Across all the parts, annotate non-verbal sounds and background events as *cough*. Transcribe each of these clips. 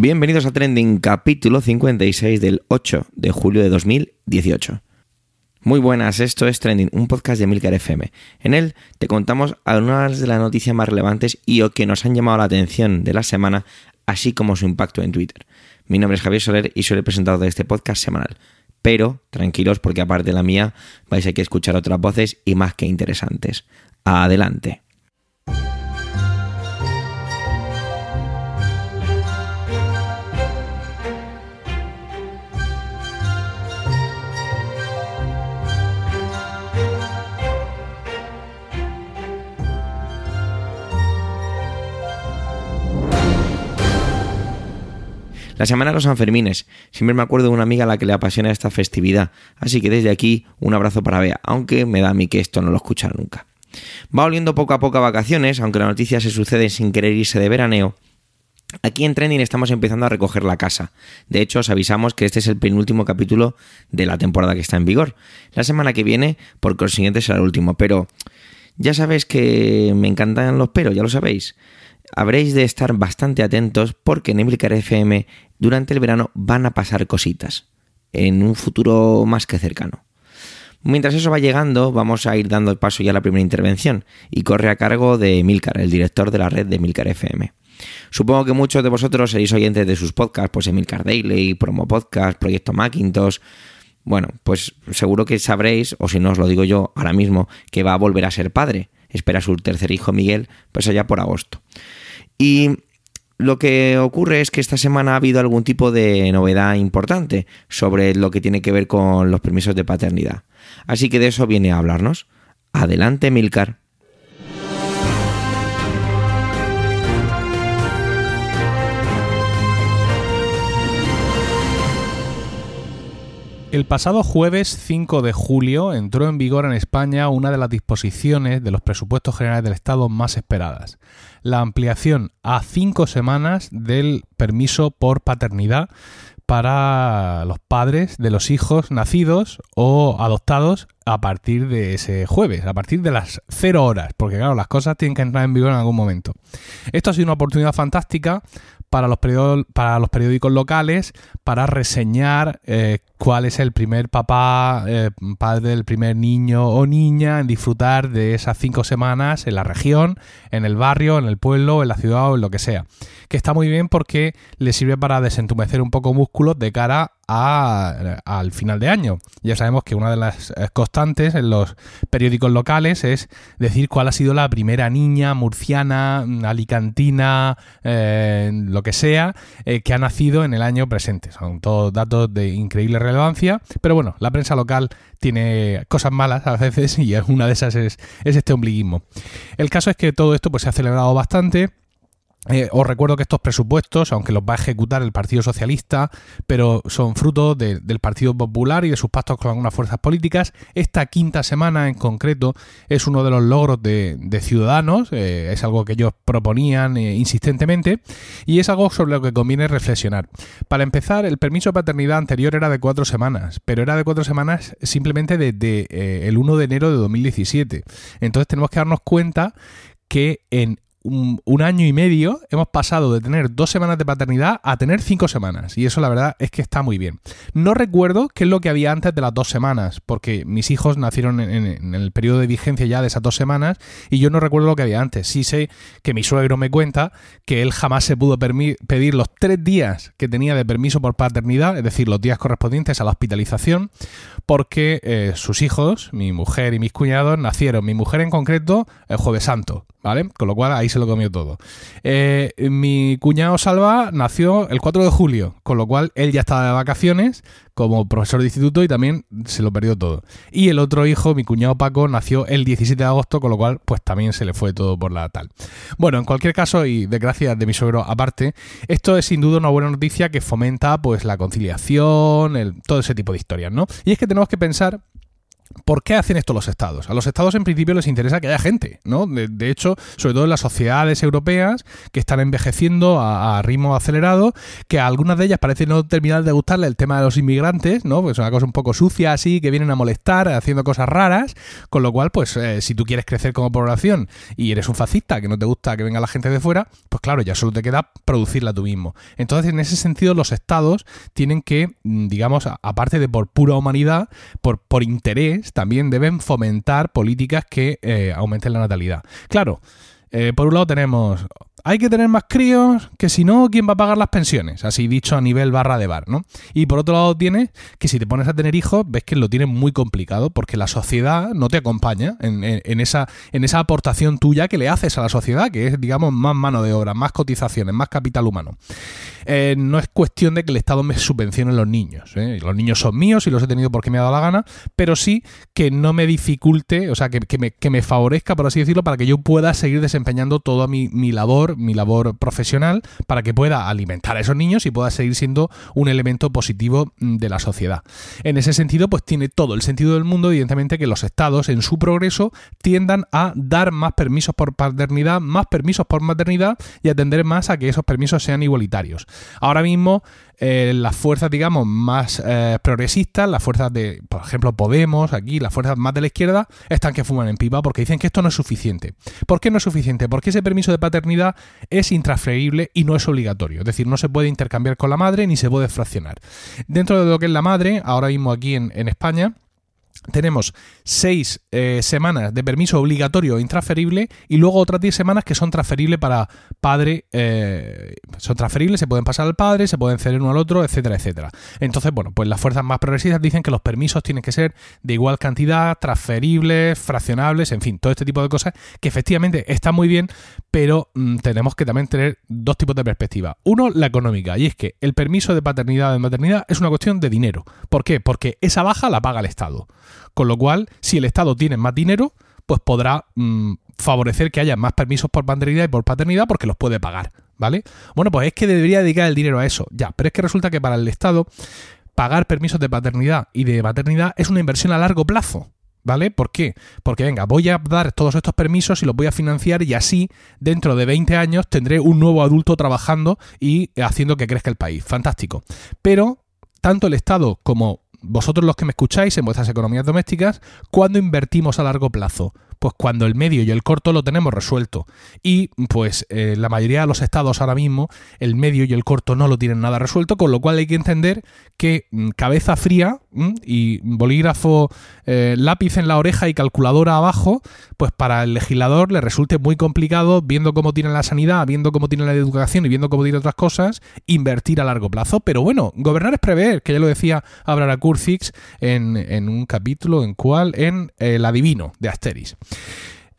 Bienvenidos a Trending, capítulo 56 del 8 de julio de 2018. Muy buenas, esto es Trending, un podcast de Milcar FM. En él te contamos algunas de las noticias más relevantes y o que nos han llamado la atención de la semana, así como su impacto en Twitter. Mi nombre es Javier Soler y soy el presentador de este podcast semanal. Pero tranquilos porque aparte de la mía vais a escuchar otras voces y más que interesantes. Adelante. La semana de los Sanfermines. Siempre me acuerdo de una amiga a la que le apasiona esta festividad. Así que desde aquí, un abrazo para Bea, aunque me da a mí que esto no lo escucha nunca. Va oliendo poco a poco a vacaciones, aunque la noticia se sucede sin querer irse de veraneo. Aquí en Trending estamos empezando a recoger la casa. De hecho, os avisamos que este es el penúltimo capítulo de la temporada que está en vigor. La semana que viene, por consiguiente, será el último. Pero ya sabéis que me encantan los peros, ya lo sabéis habréis de estar bastante atentos porque en Emilcar FM durante el verano van a pasar cositas en un futuro más que cercano. Mientras eso va llegando, vamos a ir dando el paso ya a la primera intervención y corre a cargo de Emilcar, el director de la red de Emilcar FM. Supongo que muchos de vosotros seréis oyentes de sus podcasts, pues Emilcar Daily, Promo Podcast, Proyecto Macintosh. Bueno, pues seguro que sabréis, o si no os lo digo yo ahora mismo, que va a volver a ser padre. Espera su tercer hijo Miguel, pues allá por agosto. Y lo que ocurre es que esta semana ha habido algún tipo de novedad importante sobre lo que tiene que ver con los permisos de paternidad. Así que de eso viene a hablarnos. Adelante, Milcar. El pasado jueves 5 de julio entró en vigor en España una de las disposiciones de los presupuestos generales del Estado más esperadas, la ampliación a cinco semanas del permiso por paternidad para los padres de los hijos nacidos o adoptados a partir de ese jueves, a partir de las 0 horas, porque claro, las cosas tienen que entrar en vigor en algún momento. Esto ha sido una oportunidad fantástica para los, para los periódicos locales para reseñar eh, cuál es el primer papá, eh, padre del primer niño o niña en disfrutar de esas cinco semanas en la región, en el barrio, en el pueblo, en la ciudad o en lo que sea. Que está muy bien porque le sirve para desentumecer un poco músculos de cara al final de año. Ya sabemos que una de las eh, constantes en los periódicos locales es decir cuál ha sido la primera niña murciana, alicantina, eh, lo que sea, que ha nacido en el año presente. Son todos datos de increíble relevancia, pero bueno, la prensa local tiene cosas malas a veces *laughs* y una de esas es, es este ombliguismo. El caso es que todo esto pues, se ha celebrado bastante eh, os recuerdo que estos presupuestos, aunque los va a ejecutar el Partido Socialista, pero son fruto del Partido Popular y de sus pactos con algunas fuerzas políticas. Esta quinta semana en concreto es uno de los logros de, Ciudadanos, eh, es algo que ellos proponían eh, insistentemente y es algo sobre lo que conviene reflexionar. Para empezar, el permiso de paternidad anterior era de cuatro semanas, pero era de cuatro semanas simplemente desde el 1 de enero de 2017. Entonces tenemos que darnos cuenta que en un, año y medio hemos pasado de tener dos semanas de paternidad a tener cinco semanas. Y eso la verdad es que está muy bien. No recuerdo qué es lo que había antes de las dos semanas, porque mis hijos nacieron en, el periodo de vigencia ya de esas dos semanas y yo no recuerdo lo que había antes. Sí sé que mi suegro me cuenta que él jamás se pudo pedir los tres días que tenía de permiso por paternidad, es decir, los días correspondientes a la hospitalización, porque eh, sus hijos, mi mujer y mis cuñados, nacieron, mi mujer en concreto, el jueves santo. ¿Vale? Con lo cual ahí se lo comió todo. Eh, mi cuñado Salva nació el 4 de julio, con lo cual él ya estaba de vacaciones como profesor de instituto y también se lo perdió todo. Y el otro hijo, mi cuñado Paco, nació el 17 de agosto, con lo cual pues también se le fue todo por la tal. Bueno, en cualquier caso, y de gracias de mi suegro aparte, esto es sin duda una buena noticia que fomenta pues la conciliación, todo ese tipo de historias, ¿no? Y es que tenemos que pensar ¿Por qué hacen esto los estados? A los estados en principio les interesa que haya gente, ¿no? De, hecho, sobre todo en las sociedades europeas que están envejeciendo a, ritmo acelerado, que a algunas de ellas parece no terminar de gustarle el tema de los inmigrantes, ¿no? Pues es una cosa un poco sucia así, que vienen a molestar, haciendo cosas raras, con lo cual, pues eh, si tú quieres crecer como población y eres un fascista, que no te gusta que venga la gente de fuera, pues claro, ya solo te queda producirla tú mismo. Entonces, en ese sentido, los estados tienen que, mm, digamos, aparte de por pura humanidad, por, por interés, también deben fomentar políticas que eh, aumenten la natalidad. Claro, eh, por un lado tenemos hay que tener más críos, que si no, ¿quién va a pagar las pensiones? Así dicho a nivel barra de bar, ¿no? Y por otro lado tienes que si te pones a tener hijos, ves que lo tienes muy complicado porque la sociedad no te acompaña en, esa, en esa aportación tuya que le haces a la sociedad, que es, digamos, más mano de obra, más cotizaciones, más capital humano. Eh, no es cuestión de que el Estado me subvencione los niños. ¿eh? Los niños son míos y los he tenido porque me ha dado la gana, pero sí que no me dificulte, o sea, que, me, que me, favorezca, por así decirlo, para que yo pueda seguir desempeñando toda mi, mi labor mi labor profesional para que pueda alimentar a esos niños y pueda seguir siendo un elemento positivo mm, de la sociedad. En ese sentido, pues tiene todo el sentido del mundo, evidentemente, que los estados en su progreso tiendan a dar más permisos por paternidad, más permisos por maternidad y atender más a que esos permisos sean igualitarios. Ahora mismo eh, las fuerzas, digamos, más eh, progresistas, las fuerzas de, por ejemplo, Podemos, aquí, las fuerzas más de la izquierda, están que fuman en pipa porque dicen que esto no es suficiente. ¿Por qué no es suficiente? Porque ese permiso de paternidad es intransferible y no es obligatorio. Es decir, no se puede intercambiar con la madre ni se puede fraccionar. Dentro de lo que es la madre, ahora mismo aquí en, en España, tenemos seis eh, semanas de permiso obligatorio e intransferible y luego otras diez semanas que son transferibles para padre, eh, son transferibles, se pueden pasar al padre, se pueden ceder uno al otro, etcétera, etcétera. Entonces, bueno, pues las fuerzas más progresistas dicen que los permisos tienen que ser de igual cantidad, transferibles, fraccionables, en fin, todo este tipo de cosas que efectivamente están muy bien, pero mm, tenemos que también tener dos tipos de perspectiva. Uno, la económica, y es que el permiso de paternidad o de maternidad es una cuestión de dinero. ¿Por qué? Porque esa baja la paga el Estado. Con lo cual, si el Estado tiene más dinero, pues podrá mm, favorecer que haya más permisos por maternidad y por paternidad porque los puede pagar, ¿vale? Bueno, pues es que debería dedicar el dinero a eso, ya, pero es que resulta que para el Estado pagar permisos de paternidad y de maternidad es una inversión a largo plazo. ¿Vale? ¿Por qué? Porque venga, voy a dar todos estos permisos y los voy a financiar y así dentro de 20 años tendré un nuevo adulto trabajando y haciendo que crezca el país. Fantástico. Pero tanto el Estado como vosotros los que me escucháis en vuestras economías domésticas, ¿cuándo invertimos a largo plazo? Pues cuando el medio y el corto lo tenemos resuelto. Y pues eh, la mayoría de los estados ahora mismo, el medio y el corto no lo tienen nada resuelto, con lo cual hay que entender que mm, cabeza fría y bolígrafo, eh, lápiz en la oreja y calculadora abajo, pues para el legislador le resulte muy complicado, viendo cómo tiene la sanidad, viendo cómo tiene la educación y viendo cómo tiene otras cosas, invertir a largo plazo. Pero bueno, gobernar es prever, que ya lo decía Abraham Kurzix en, en un capítulo en cual, en El Adivino de Asteris.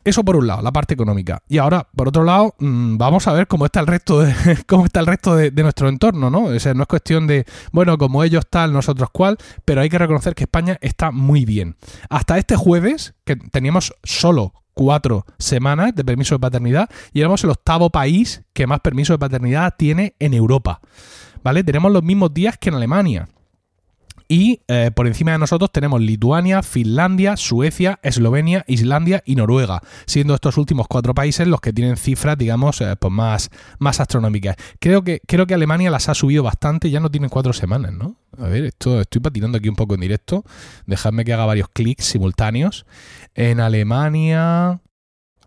Eso por un lado, la parte económica. Y ahora, por otro lado, mm, vamos a ver cómo está el resto de, *laughs* cómo está el resto de, nuestro entorno, ¿no? O sea, no es cuestión de, bueno, como ellos tal, nosotros cual, pero hay que reconocer que España está muy bien. Hasta este jueves, que teníamos solo cuatro semanas de permiso de paternidad, y éramos el octavo país que más permiso de paternidad tiene en Europa. ¿Vale? Tenemos los mismos días que en Alemania. Y eh, por encima de nosotros tenemos Lituania, Finlandia, Suecia, Eslovenia, Islandia y Noruega, siendo estos últimos cuatro países los que tienen cifras, digamos, eh, pues más, más astronómicas. Creo que, creo que Alemania las ha subido bastante, ya no tienen cuatro semanas, ¿no? A ver, esto estoy patinando aquí un poco en directo. Dejadme que haga varios clics simultáneos. En Alemania.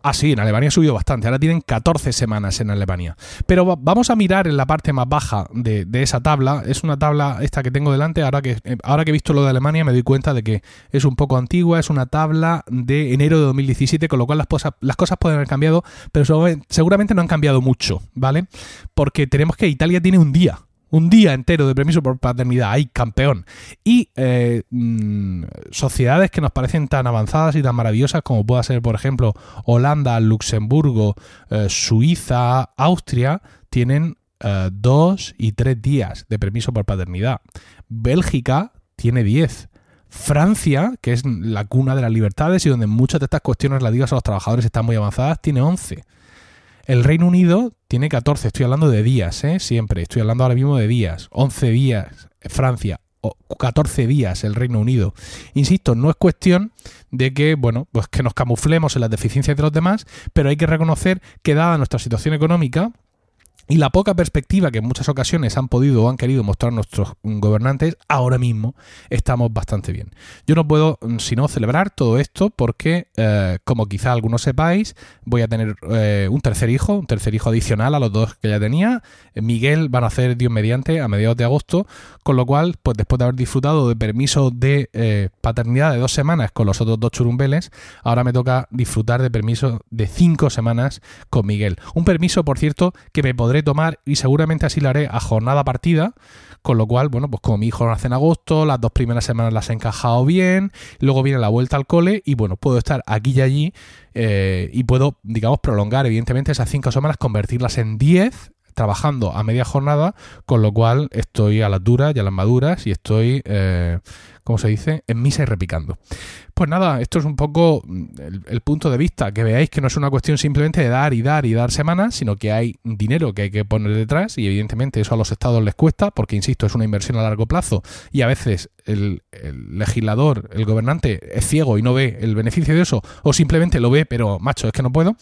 Ah, sí, en Alemania ha subido bastante. Ahora tienen 14 semanas en Alemania. Pero vamos a mirar en la parte más baja de, esa tabla. Es una tabla esta que tengo delante. Ahora que, eh, ahora que he visto lo de Alemania me doy cuenta de que es un poco antigua. Es una tabla de enero de 2017, con lo cual las, cosas, las cosas pueden haber cambiado, pero seguramente no han cambiado mucho, ¿vale? Porque tenemos que Italia tiene un día un día entero de permiso por paternidad, ¡ay, campeón! Y eh, mm, sociedades que nos parecen tan avanzadas y tan maravillosas como pueda ser, por ejemplo, Holanda, Luxemburgo, eh, Suiza, Austria, tienen eh, dos y tres días de permiso por paternidad. Bélgica tiene diez. Francia, que es la cuna de las libertades y donde muchas de estas cuestiones relativas a los trabajadores están muy avanzadas, tiene 11. El Reino Unido tiene 14, estoy hablando de días, ¿eh? siempre, estoy hablando ahora mismo de días. 11 días Francia, 14 días el Reino Unido. Insisto, no es cuestión de que, bueno, pues que nos camuflemos en las deficiencias de los demás, pero hay que reconocer que dada nuestra situación económica, y la poca perspectiva que en muchas ocasiones han podido o han querido mostrar nuestros gobernantes, ahora mismo estamos bastante bien. Yo no puedo mm, sino celebrar todo esto porque, eh, como quizá algunos sepáis, voy a tener eh, un tercer hijo, un tercer hijo adicional a los dos que ya tenía. Miguel van a hacer Dios mediante a mediados de agosto, con lo cual, pues después de haber disfrutado de permiso de eh, paternidad de dos semanas con los otros dos churumbeles, ahora me toca disfrutar de permiso de cinco semanas con Miguel. Un permiso, por cierto, que me podré tomar y seguramente así lo haré a jornada partida, con lo cual, bueno, pues como mi hijo nace en agosto, las dos primeras semanas las he encajado bien, luego viene la vuelta al cole y bueno, puedo estar aquí y allí eh, y puedo, digamos, prolongar evidentemente esas cinco semanas, convertirlas en diez trabajando a media jornada, con lo cual estoy a las duras y a las maduras y estoy, eh, ¿cómo se dice?, en misa y repicando. Pues nada, esto es un poco mm, el, punto de vista, que veáis que no es una cuestión simplemente de dar y dar y dar semanas, sino que hay dinero que hay que poner detrás y evidentemente eso a los estados les cuesta, porque insisto, es una inversión a largo plazo y a veces el, legislador, el gobernante es ciego y no ve el beneficio de eso, o simplemente lo ve, pero macho, es que no puedo.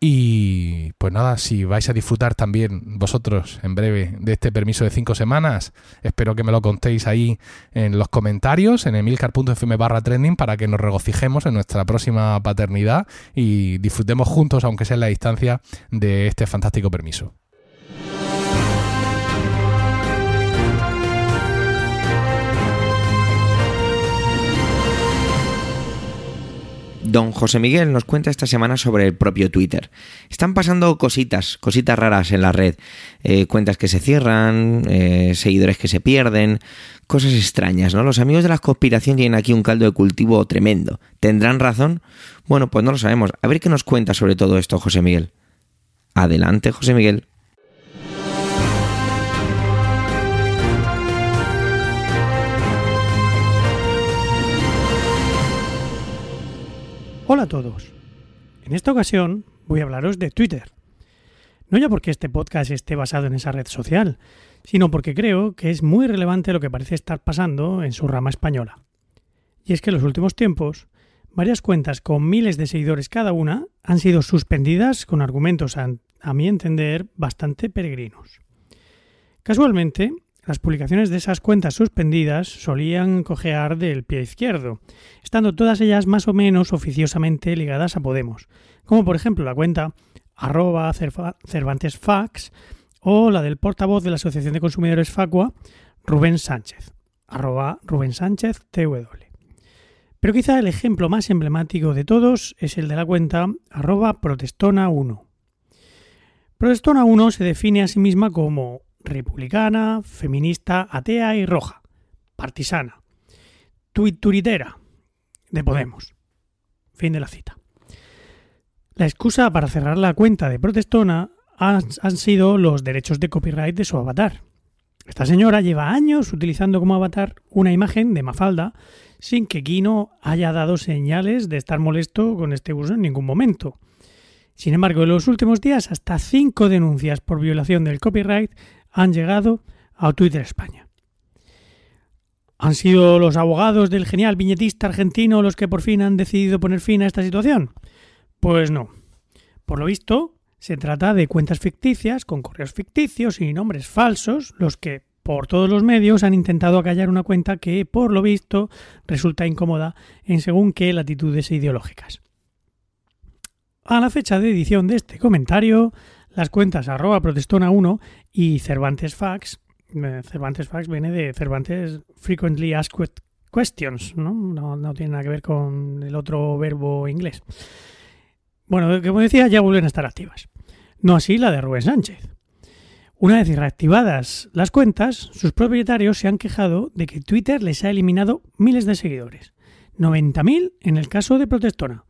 Y pues nada, si vais a disfrutar también vosotros en breve de este permiso de cinco semanas, espero que me lo contéis ahí en los comentarios, en emilcar.fm barra trending, para que nos regocijemos en nuestra próxima paternidad y disfrutemos juntos, aunque sea en la distancia, de este fantástico permiso. Don José Miguel nos cuenta esta semana sobre el propio Twitter. Están pasando cositas, cositas raras en la red. Eh, cuentas que se cierran, eh, seguidores que se pierden, cosas extrañas, ¿no? Los amigos de la conspiración tienen aquí un caldo de cultivo tremendo. ¿Tendrán razón? Bueno, pues no lo sabemos. A ver qué nos cuenta sobre todo esto José Miguel. Adelante, José Miguel. Hola a todos. En esta ocasión voy a hablaros de Twitter. No ya porque este podcast esté basado en esa red social, sino porque creo que es muy relevante lo que parece estar pasando en su rama española. Y es que en los últimos tiempos, varias cuentas con miles de seguidores cada una han sido suspendidas con argumentos, a, a mi entender, bastante peregrinos. Casualmente, las publicaciones de esas cuentas suspendidas solían cojear del pie izquierdo, estando todas ellas más o menos oficiosamente ligadas a Podemos, como por ejemplo la cuenta arroba Cervantes Fax o la del portavoz de la Asociación de Consumidores Facua, Rubén Sánchez, arroba Rubén Sánchez TW. Pero quizá el ejemplo más emblemático de todos es el de la cuenta arroba Protestona1. Protestona1 se define a sí misma como republicana, feminista, atea y roja, partisana, tuituritera de Podemos. Fin de la cita. La excusa para cerrar la cuenta de Protestona han, sido los derechos de copyright de su avatar. Esta señora lleva años utilizando como avatar una imagen de Mafalda sin que Kino haya dado señales de estar molesto con este uso en ningún momento. Sin embargo, en los últimos días hasta cinco denuncias por violación del copyright han llegado a Twitter España. ¿Han sido los abogados del genial viñetista argentino los que por fin han decidido poner fin a esta situación? Pues no. Por lo visto, se trata de cuentas ficticias, con correos ficticios y nombres falsos, los que por todos los medios han intentado acallar una cuenta que, por lo visto, resulta incómoda en según qué latitudes ideológicas. A la fecha de edición de este comentario, las cuentas arroba protestona1 y Cervantes Fax. Eh, Cervantes Fax viene de Cervantes Frequently Asked Questions, ¿no? ¿no? tiene nada que ver con el otro verbo inglés. Bueno, como decía, ya vuelven a estar activas. No así la de Rubén Sánchez. Una vez reactivadas las cuentas, sus propietarios se han quejado de que Twitter les ha eliminado miles de seguidores. 90.000 en el caso de Protestona.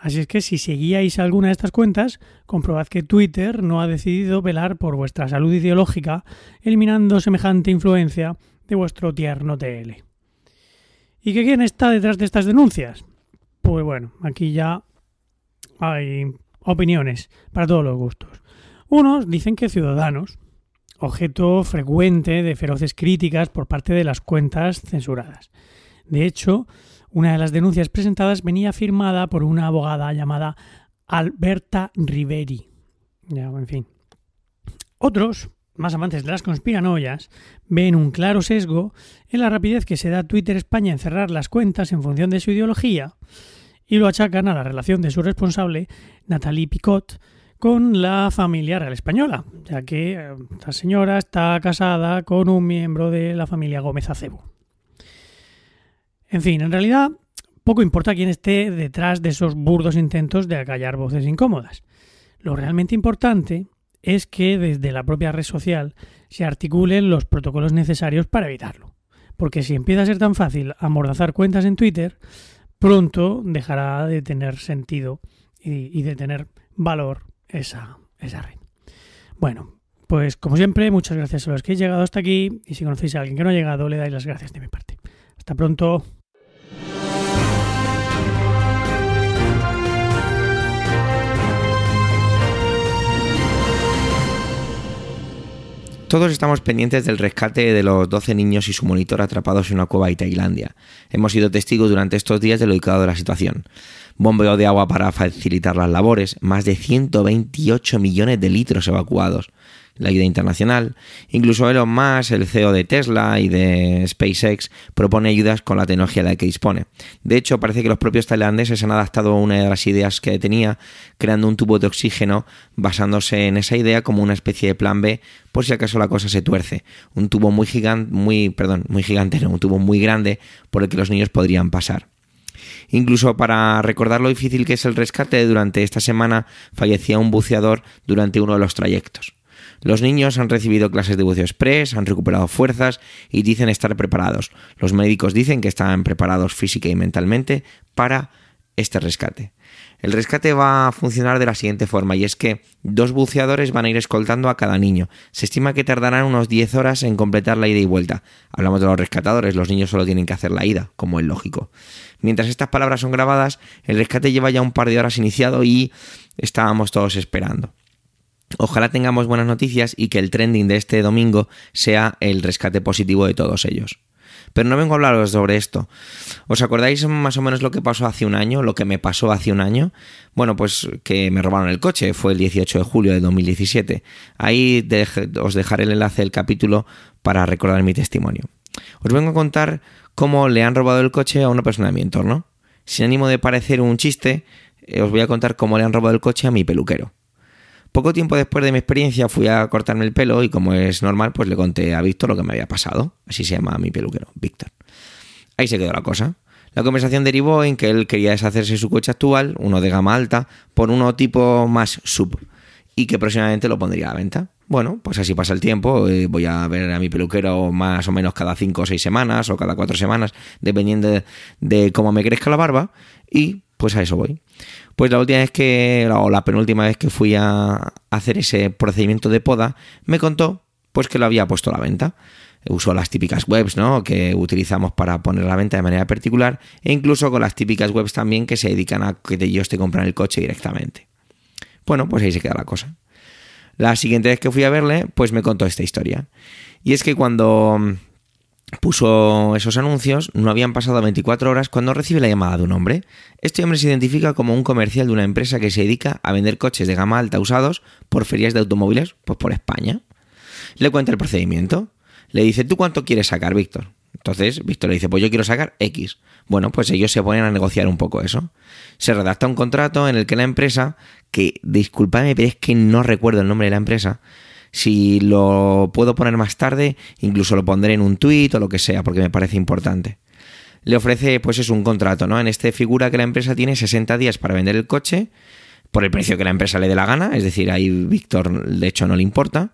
Así es que si seguíais alguna de estas cuentas, comprobad que Twitter no ha decidido velar por vuestra salud ideológica, eliminando semejante influencia de vuestro tierno TL. ¿Y que quién está detrás de estas denuncias? Pues bueno, aquí ya hay opiniones para todos los gustos. Unos dicen que Ciudadanos, objeto frecuente de feroces críticas por parte de las cuentas censuradas. De hecho, una de las denuncias presentadas venía firmada por una abogada llamada Alberta Riveri. Ya, en fin. Otros, más amantes de las conspiranoias, ven un claro sesgo en la rapidez que se da Twitter España en cerrar las cuentas en función de su ideología y lo achacan a la relación de su responsable, Nathalie Picot, con la familia real española, ya que eh, esta señora está casada con un miembro de la familia Gómez Acebo. En fin, en realidad poco importa quién esté detrás de esos burdos intentos de acallar voces incómodas. Lo realmente importante es que desde la propia red social se articulen los protocolos necesarios para evitarlo. Porque si empieza a ser tan fácil amordazar cuentas en Twitter, pronto dejará de tener sentido y, de tener valor esa, esa red. Bueno, pues como siempre, muchas gracias a los que he llegado hasta aquí y si conocéis a alguien que no ha llegado, le dais las gracias de mi parte. Hasta pronto. Todos estamos pendientes del rescate de los 12 niños y su monitor atrapados en una cueva de Tailandia. Hemos sido testigos durante estos días de lo delicado de la situación. Bombeo de agua para facilitar las labores, más de 128 millones de litros evacuados la ayuda internacional. Incluso Elon Musk, el CEO de Tesla y de SpaceX, propone ayudas con la tecnología de la que dispone. De hecho, parece que los propios tailandeses han adaptado una de las ideas que tenía, creando un tubo de oxígeno basándose en esa idea como una especie de plan B por si acaso la cosa se tuerce. Un tubo muy gigante, muy, perdón, muy gigante, no, un tubo muy grande por el que los niños podrían pasar. Incluso para recordar lo difícil que es el rescate, durante esta semana fallecía un buceador durante uno de los trayectos. Los niños han recibido clases de buceo express, han recuperado fuerzas y dicen estar preparados. Los médicos dicen que están preparados física y mentalmente para este rescate. El rescate va a funcionar de la siguiente forma y es que dos buceadores van a ir escoltando a cada niño. Se estima que tardarán unos 10 horas en completar la ida y vuelta. Hablamos de los rescatadores, los niños solo tienen que hacer la ida, como es lógico. Mientras estas palabras son grabadas, el rescate lleva ya un par de horas iniciado y estábamos todos esperando. Ojalá tengamos buenas noticias y que el trending de este domingo sea el rescate positivo de todos ellos. Pero no vengo a hablaros sobre esto. ¿Os acordáis más o menos lo que pasó hace un año? Lo que me pasó hace un año. Bueno, pues que me robaron el coche. Fue el 18 de julio de 2017. Ahí os dejaré el enlace del capítulo para recordar mi testimonio. Os vengo a contar cómo le han robado el coche a una persona de mi entorno. Sin ánimo de parecer un chiste, eh, os voy a contar cómo le han robado el coche a mi peluquero. Poco tiempo después de mi experiencia fui a cortarme el pelo y como es normal, pues le conté a Víctor lo que me había pasado. Así se llama mi peluquero, Víctor. Ahí se quedó la cosa. La conversación derivó en que él quería deshacerse de su coche actual, uno de gama alta, por uno tipo más sub, y que próximamente lo pondría a la venta. Bueno, pues así pasa el tiempo, eh, voy a ver a mi peluquero más o menos cada 5 o 6 semanas o cada 4 semanas, dependiendo de, cómo me crezca la barba, y pues a eso voy. Pues la última vez que, o la penúltima vez que fui a hacer ese procedimiento de poda, me contó pues que lo había puesto a la venta. Usó las típicas webs, ¿no? Que utilizamos para poner a la venta de manera particular, e incluso con las típicas webs también que se dedican a que ellos te compran el coche directamente. Bueno, pues ahí se queda la cosa. La siguiente vez que fui a verle, pues me contó esta historia. Y es que cuando puso esos anuncios, no habían pasado 24 horas cuando recibe la llamada de un hombre. Este hombre se identifica como un comercial de una empresa que se dedica a vender coches de gama alta usados por ferias de automóviles, pues por España. Le cuenta el procedimiento. Le dice, ¿tú cuánto quieres sacar, Víctor? Entonces, Víctor le dice, pues yo quiero sacar X. Bueno, pues ellos se ponen a negociar un poco eso. Se redacta un contrato en el que la empresa, que disculpadme, pero es que no recuerdo el nombre de la empresa, si lo puedo poner más tarde, incluso lo pondré en un tuit o lo que sea, porque me parece importante. Le ofrece, pues es un contrato, ¿no? En este figura que la empresa tiene 60 días para vender el coche por el precio que la empresa le dé la gana, es decir, ahí Víctor de hecho no le importa,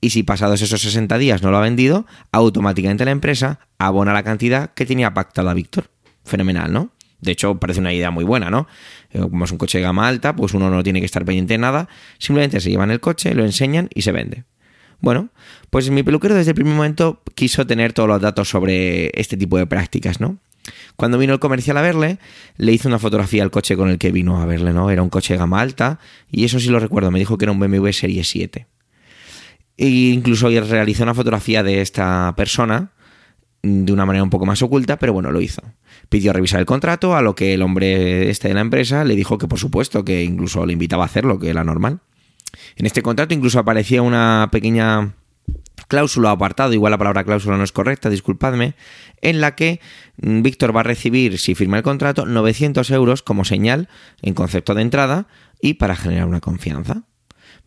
y si pasados esos 60 días no lo ha vendido, automáticamente la empresa abona la cantidad que tenía pactada Víctor. Fenomenal, ¿no? De hecho, parece una idea muy buena, ¿no? Eh, como es un coche de gama alta, pues uno no tiene que estar pendiente de nada, simplemente se llevan el coche, lo enseñan y se vende. Bueno, pues mi peluquero desde el primer momento quiso tener todos los datos sobre este tipo de prácticas, ¿no? Cuando vino el comercial a verle, le hizo una fotografía al coche con el que vino a verle, ¿no? Era un coche de gama alta y eso sí lo recuerdo, me dijo que era un BMW Serie 7. E incluso realizó una fotografía de esta persona de una manera un poco más oculta, pero bueno, lo hizo. Pidió revisar el contrato, a lo que el hombre este de la empresa le dijo que por supuesto, que incluso le invitaba a hacerlo, que era normal. En este contrato incluso aparecía una pequeña cláusula o apartado, igual la palabra cláusula no es correcta, disculpadme, en la que mm, Víctor va a recibir, si firma el contrato, 900 euros como señal en concepto de entrada y para generar una confianza.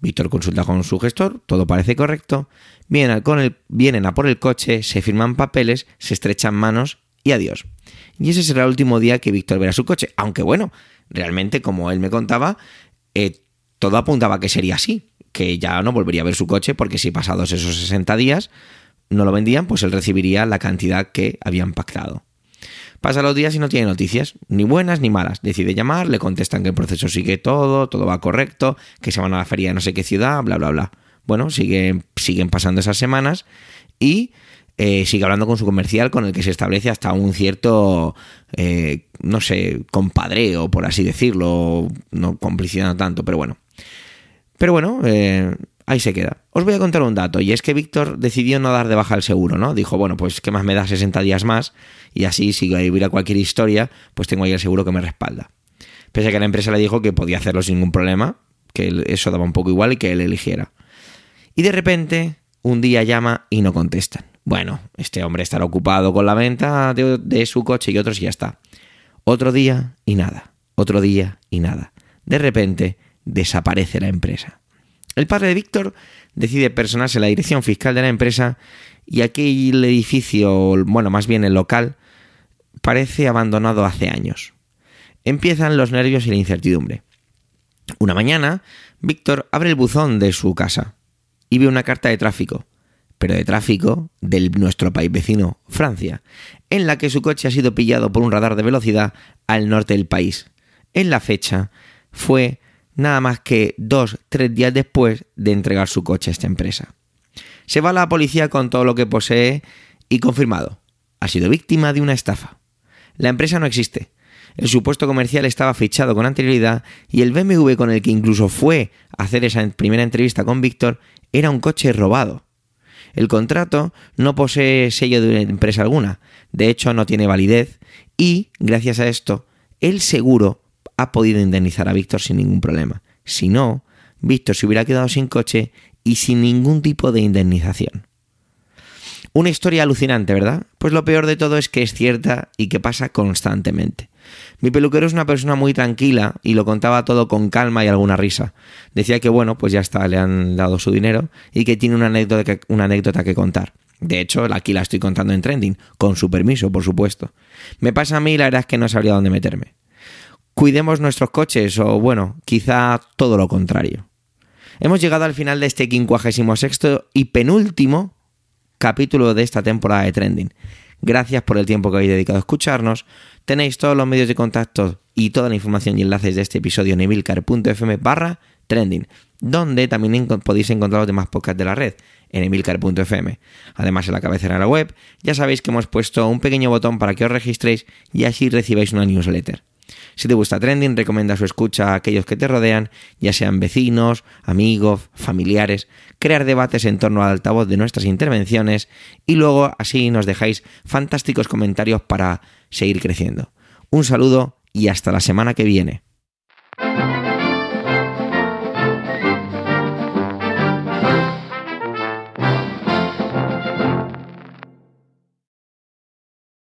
Víctor consulta con su gestor, todo parece correcto, vienen, con vienen a por el coche, se firman papeles, se estrechan manos y adiós. Y ese será el último día que Víctor verá su coche, aunque bueno, realmente como él me contaba, eh, todo apuntaba que sería así, que ya no volvería a ver su coche porque si pasados esos 60 días no lo vendían, pues él recibiría la cantidad que habían pactado. Pasa los días y no tiene noticias, ni buenas ni malas. Decide llamar, le contestan que el proceso sigue todo, todo va correcto, que se van a la feria de no sé qué ciudad, bla, bla, bla. Bueno, siguen, siguen pasando esas semanas y eh, sigue hablando con su comercial con el que se establece hasta un cierto, eh, no sé, compadreo, por así decirlo, no complicidad tanto, pero bueno. Pero bueno, eh, ahí se queda. Os voy a contar un dato, y es que Víctor decidió no dar de baja el seguro, ¿no? Dijo, bueno, pues ¿qué más me da 60 días más? Y así, si hubiera cualquier historia, pues tengo ahí el seguro que me respalda. Pese a que la empresa le dijo que podía hacerlo sin ningún problema, que eso daba un poco igual y que él eligiera. Y de repente, un día llama y no contestan. Bueno, este hombre estará ocupado con la venta de, de su coche y otros y ya está. Otro día y nada. Otro día y nada. De repente, desaparece la empresa. El padre de Víctor decide personarse la dirección fiscal de la empresa y aquel edificio, bueno, más bien el local, parece abandonado hace años. Empiezan los nervios y la incertidumbre. Una mañana, Víctor abre el buzón de su casa y ve una carta de tráfico, pero de tráfico de nuestro país vecino, Francia, en la que su coche ha sido pillado por un radar de velocidad al norte del país. En la fecha fue nada más que dos, tres días después de entregar su coche a esta empresa. Se va a la policía con todo lo que posee y confirmado, ha sido víctima de una estafa. La empresa no existe. El supuesto comercial estaba fichado con anterioridad y el BMW con el que incluso fue a hacer esa primera entrevista con Víctor era un coche robado. El contrato no posee sello de empresa alguna, de hecho no tiene validez y, gracias a esto, el seguro ha podido indemnizar a Víctor sin ningún problema. Si no, Víctor se hubiera quedado sin coche y sin ningún tipo de indemnización. Una historia alucinante, ¿verdad? Pues lo peor de todo es que es cierta y que pasa constantemente. Mi peluquero es una persona muy tranquila y lo contaba todo con calma y alguna risa. Decía que bueno, pues ya está, le han dado su dinero y que tiene una anécdota que, una anécdota que contar. De hecho, aquí la estoy contando en trending, con su permiso, por supuesto. Me pasa a mí la verdad es que no sabría dónde meterme cuidemos nuestros coches o bueno, quizá todo lo contrario. Hemos llegado al final de este 56 y penúltimo capítulo de esta temporada de Trending. Gracias por el tiempo que habéis dedicado a escucharnos. Tenéis todos los medios de contacto y toda la información y enlaces de este episodio en emilcar.fm barra trending, donde también podéis encontrar los demás podcasts de la red en emilcar.fm. Además, en la cabecera de la web ya sabéis que hemos puesto un pequeño botón para que os registréis y así recibáis una newsletter. Si te gusta Trending, recomienda su escucha a aquellos que te rodean, ya sean vecinos, amigos, familiares, crear debates en torno al altavoz de nuestras intervenciones y luego así nos dejáis fantásticos comentarios para seguir creciendo. Un saludo y hasta la semana que viene.